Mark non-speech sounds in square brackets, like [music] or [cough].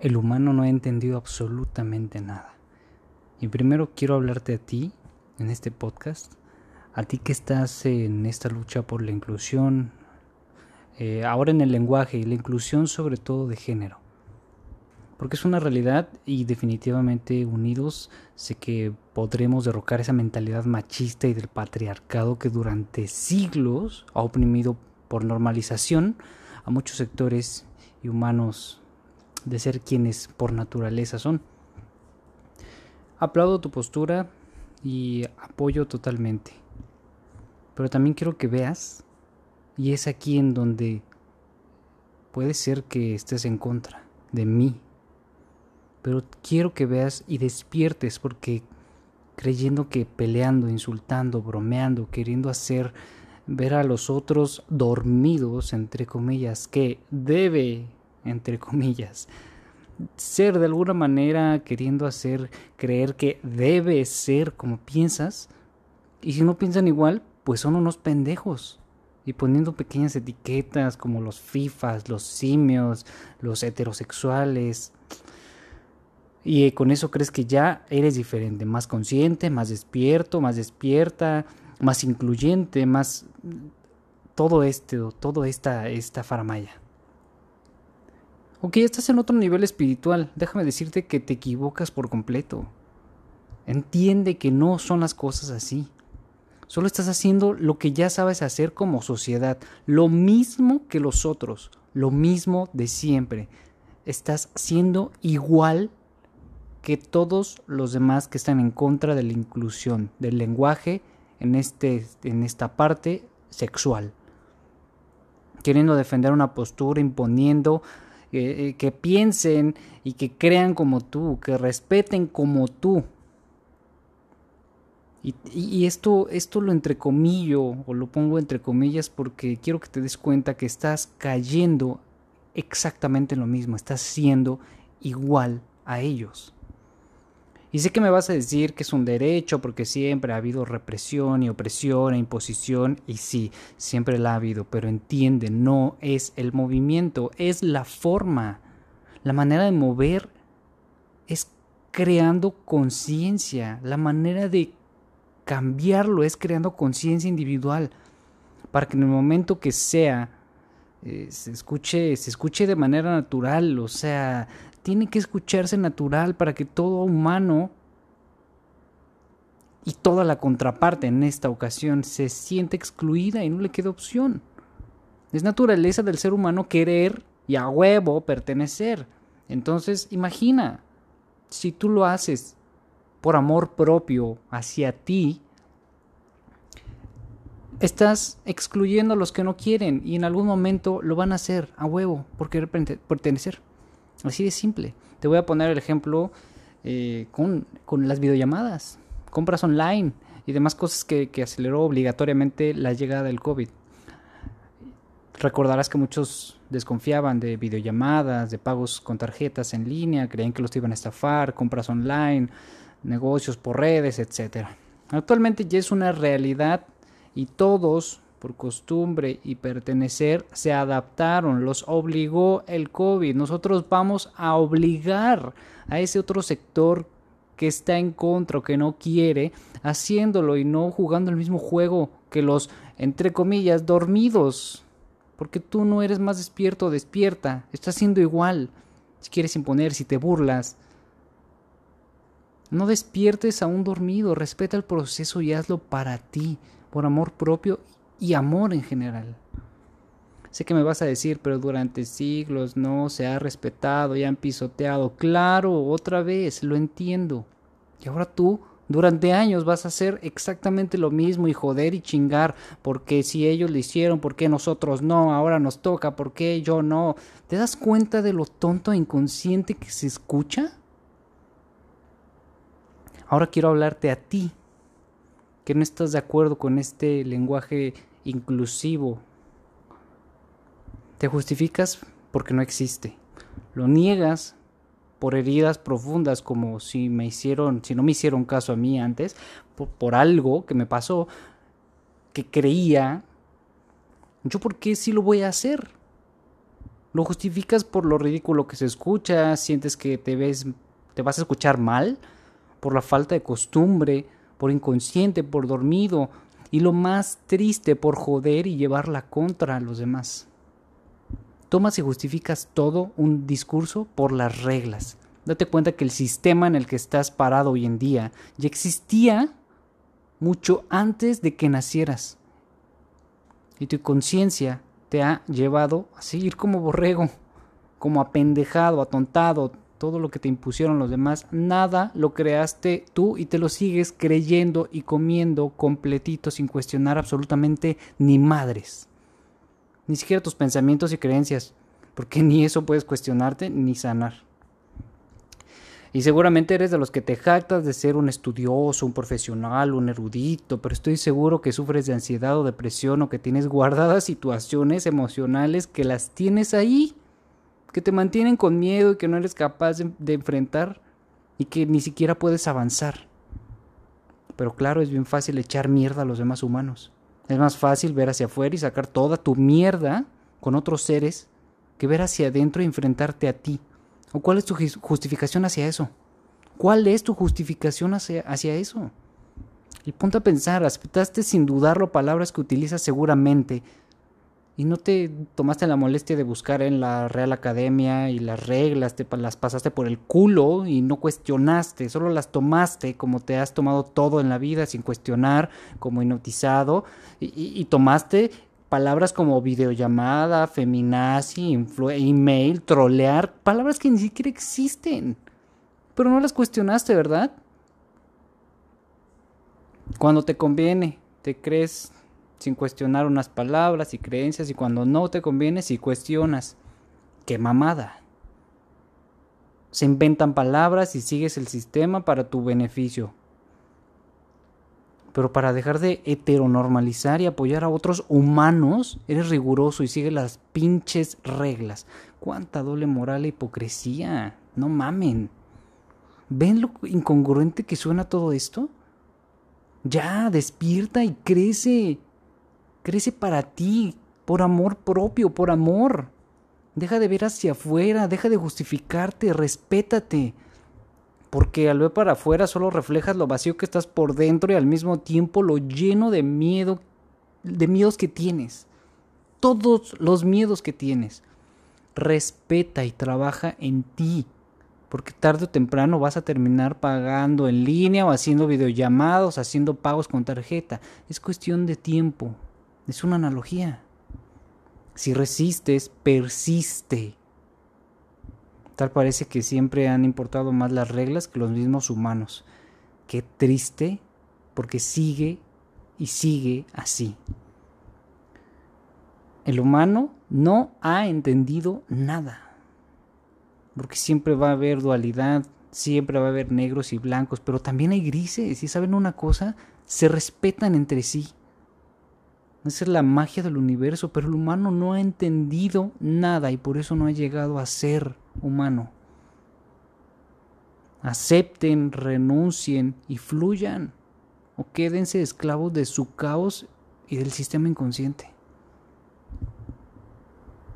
el humano no ha entendido absolutamente nada. Y primero quiero hablarte a ti en este podcast, a ti que estás en esta lucha por la inclusión, eh, ahora en el lenguaje y la inclusión sobre todo de género. Porque es una realidad y definitivamente unidos sé que podremos derrocar esa mentalidad machista y del patriarcado que durante siglos ha oprimido por normalización a muchos sectores y humanos de ser quienes por naturaleza son. Aplaudo tu postura y apoyo totalmente. Pero también quiero que veas, y es aquí en donde puede ser que estés en contra de mí. Pero quiero que veas y despiertes porque creyendo que peleando, insultando, bromeando, queriendo hacer ver a los otros dormidos, entre comillas, que debe entre comillas. Ser de alguna manera queriendo hacer creer que debe ser como piensas. Y si no piensan igual, pues son unos pendejos. Y poniendo pequeñas etiquetas como los FIFAs, los simios, los heterosexuales. Y con eso crees que ya eres diferente, más consciente, más despierto, más despierta, más incluyente, más todo esto, todo esta, esta faramaya. Ok, estás en otro nivel espiritual. Déjame decirte que te equivocas por completo. Entiende que no son las cosas así. Solo estás haciendo lo que ya sabes hacer como sociedad. Lo mismo que los otros. Lo mismo de siempre. Estás siendo igual que todos los demás que están en contra de la inclusión del lenguaje en, este, en esta parte sexual. Queriendo defender una postura, imponiendo eh, que piensen y que crean como tú, que respeten como tú. Y, esto, esto lo entrecomillo o lo pongo entre comillas porque quiero que te des cuenta que estás cayendo exactamente en lo mismo, estás siendo igual a ellos. Y sé que me vas a decir que es un derecho porque siempre ha habido represión y opresión e imposición, y sí, siempre la ha habido, pero entiende, no es el movimiento, es la forma. La manera de mover es creando conciencia, la manera de cambiarlo es creando conciencia individual, para que en el momento que sea, eh, se escuche, se escuche de manera natural, o sea, tiene que escucharse natural para que todo humano y toda la contraparte en esta ocasión se siente excluida y no le queda opción. Es naturaleza del ser humano querer y a huevo pertenecer. Entonces, imagina, si tú lo haces por amor propio hacia ti, estás excluyendo a los que no quieren y en algún momento lo van a hacer a huevo por querer pertenecer. Así de simple. Te voy a poner el ejemplo eh, con, con, las videollamadas, compras online y demás cosas que, que aceleró obligatoriamente la llegada del COVID. Recordarás que muchos desconfiaban de videollamadas, de pagos con tarjetas en línea, creían que los iban a estafar, compras online, negocios por redes, etc. Actualmente ya es una realidad y todos por costumbre y pertenecer, se adaptaron, los obligó el COVID. Nosotros vamos a obligar a ese otro sector que está en contra o que no quiere, haciéndolo y no jugando el mismo juego que los, entre comillas, dormidos. Porque tú no eres más despierto o despierta, estás siendo igual. Si quieres imponer, si te burlas, no despiertes a un dormido, respeta el proceso y hazlo para ti, por amor propio y amor en general. Sé que me vas a decir, pero durante siglos no se ha respetado y han pisoteado. Claro, otra vez, lo entiendo. Y ahora tú, durante años, vas a hacer exactamente lo mismo y joder y chingar. Porque si ellos lo hicieron, ¿por qué nosotros no? Ahora nos toca, ¿por qué yo no? ¿Te das cuenta de lo tonto e inconsciente que se escucha? Ahora quiero hablarte a ti, que no estás de acuerdo con este lenguaje inclusivo. Te justificas porque no existe. Lo niegas por heridas profundas como si me hicieron, si no me hicieron caso a mí antes, por, algo que me pasó que creía, yo por qué sí lo voy a hacer. Lo justificas por lo ridículo que se escucha, sientes que te ves te vas a escuchar mal por la falta de costumbre, por inconsciente, por dormido y lo más triste por joder y llevar la contra los demás. Tomas y justificas todo un discurso por las reglas. Date cuenta que el sistema en el que estás parado hoy en día ya existía mucho antes de que nacieras. Y tu conciencia te ha llevado a seguir como borrego, como apendejado, atontado, todo lo que te impusieron los demás, nada lo creaste tú y te lo sigues creyendo y comiendo completito sin cuestionar absolutamente ni madres. Ni siquiera tus pensamientos y creencias, porque [laughs] ni eso puedes cuestionarte ni sanar. Y seguramente eres de los que te jactas de ser un estudioso, un profesional, un erudito, pero estoy seguro que sufres de ansiedad o depresión o que tienes guardadas situaciones emocionales que las tienes ahí que te mantienen con miedo y que no eres capaz de, enfrentar y que ni siquiera puedes avanzar. Pero claro, es bien fácil echar mierda a los demás humanos. Es más fácil ver hacia afuera y sacar toda tu mierda con otros seres que ver hacia adentro y enfrentarte a ti. ¿O cuál es tu justificación hacia eso? ¿Cuál es tu justificación hacia, hacia eso? Y ponte a pensar, aceptaste sin dudarlo palabras que utilizas seguramente y no te tomaste la molestia de buscar en la Real Academia y las reglas, te las pasaste por el culo y no cuestionaste, solo las tomaste como te has tomado todo en la vida sin cuestionar, como hipnotizado, y, tomaste palabras como videollamada, feminazi, email, trolear, palabras que ni siquiera existen, pero no las cuestionaste, ¿verdad? Cuando te conviene, te crees sin cuestionar unas palabras y creencias y cuando no te conviene si cuestionas. ¡Qué mamada! Se inventan palabras y sigues el sistema para tu beneficio. Pero para dejar de heteronormalizar y apoyar a otros humanos, eres riguroso y sigues las pinches reglas. ¡Cuánta doble moral e hipocresía! No mamen. ¿Ven lo incongruente que suena todo esto? Ya, despierta y crece. Crece para ti, por amor propio, por amor. Deja de ver hacia afuera, deja de justificarte, respétate. Porque al ver para afuera solo reflejas lo vacío que estás por dentro y al mismo tiempo lo lleno de miedo, de miedos que tienes. Todos los miedos que tienes. Respeta y trabaja en ti. Porque tarde o temprano vas a terminar pagando en línea o haciendo videollamados, haciendo pagos con tarjeta. Es cuestión de tiempo. Es una analogía. Si resistes, persiste. Tal parece que siempre han importado más las reglas que los mismos humanos. Qué triste, porque sigue y sigue así. El humano no ha entendido nada. Porque siempre va a haber dualidad, siempre va a haber negros y blancos, pero también hay grises. Y saben una cosa, se respetan entre sí. Esa es la magia del universo, pero el humano no ha entendido nada y por eso no ha llegado a ser humano. Acepten, renuncien y fluyan o quédense esclavos de su caos y del sistema inconsciente.